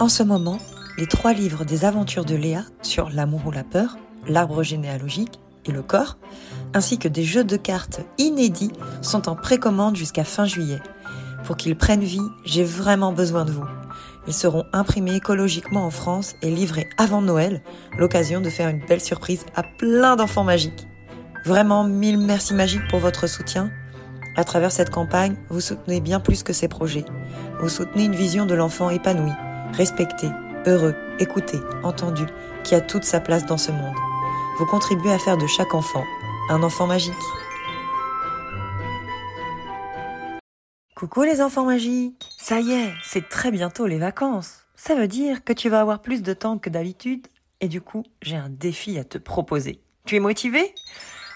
En ce moment, les trois livres des aventures de Léa sur l'amour ou la peur, l'arbre généalogique et le corps, ainsi que des jeux de cartes inédits sont en précommande jusqu'à fin juillet. Pour qu'ils prennent vie, j'ai vraiment besoin de vous. Ils seront imprimés écologiquement en France et livrés avant Noël, l'occasion de faire une belle surprise à plein d'enfants magiques. Vraiment mille merci magiques pour votre soutien. À travers cette campagne, vous soutenez bien plus que ces projets. Vous soutenez une vision de l'enfant épanoui, respecté, heureux, écouté, entendu, qui a toute sa place dans ce monde. Vous contribuez à faire de chaque enfant un enfant magique. Coucou les enfants magiques Ça y est, c'est très bientôt les vacances. Ça veut dire que tu vas avoir plus de temps que d'habitude et du coup, j'ai un défi à te proposer. Tu es motivé?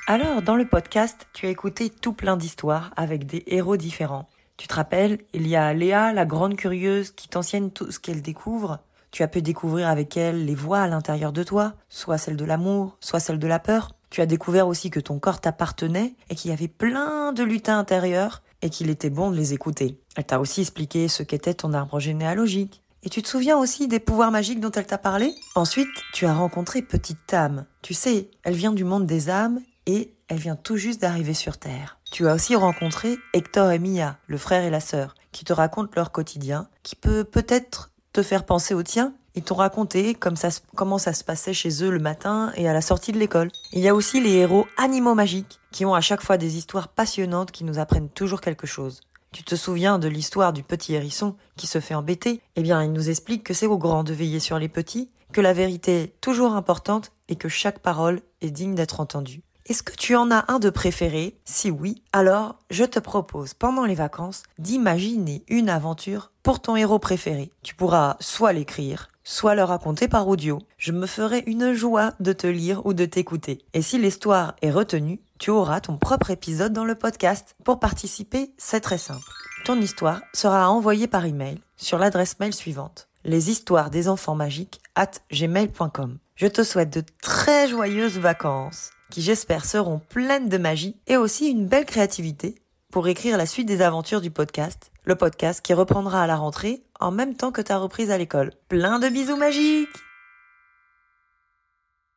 Alors, dans le podcast, tu as écouté tout plein d'histoires avec des héros différents. Tu te rappelles, il y a Léa, la grande curieuse, qui t'enseigne tout ce qu'elle découvre. Tu as pu découvrir avec elle les voix à l'intérieur de toi, soit celle de l'amour, soit celle de la peur. Tu as découvert aussi que ton corps t'appartenait et qu'il y avait plein de lutins intérieurs et qu'il était bon de les écouter. Elle t'a aussi expliqué ce qu'était ton arbre généalogique. Et tu te souviens aussi des pouvoirs magiques dont elle t'a parlé? Ensuite, tu as rencontré Petite âme. Tu sais, elle vient du monde des âmes et elle vient tout juste d'arriver sur Terre. Tu as aussi rencontré Hector et Mia, le frère et la sœur, qui te racontent leur quotidien, qui peut peut-être te faire penser au tien. Ils t'ont raconté comme ça, comment ça se passait chez eux le matin et à la sortie de l'école. Il y a aussi les héros animaux magiques, qui ont à chaque fois des histoires passionnantes qui nous apprennent toujours quelque chose. Tu te souviens de l'histoire du petit hérisson qui se fait embêter? Eh bien, il nous explique que c'est aux grands de veiller sur les petits, que la vérité est toujours importante et que chaque parole est digne d'être entendue. Est-ce que tu en as un de préféré? Si oui, alors je te propose pendant les vacances d'imaginer une aventure pour ton héros préféré. Tu pourras soit l'écrire, soit le raconter par audio. Je me ferai une joie de te lire ou de t'écouter. Et si l'histoire est retenue, tu auras ton propre épisode dans le podcast. Pour participer, c'est très simple. Ton histoire sera envoyée par email sur l'adresse mail suivante les histoires des enfants magiques at gmail.com. Je te souhaite de très joyeuses vacances qui j'espère seront pleines de magie et aussi une belle créativité pour écrire la suite des aventures du podcast, le podcast qui reprendra à la rentrée en même temps que ta reprise à l'école. Plein de bisous magiques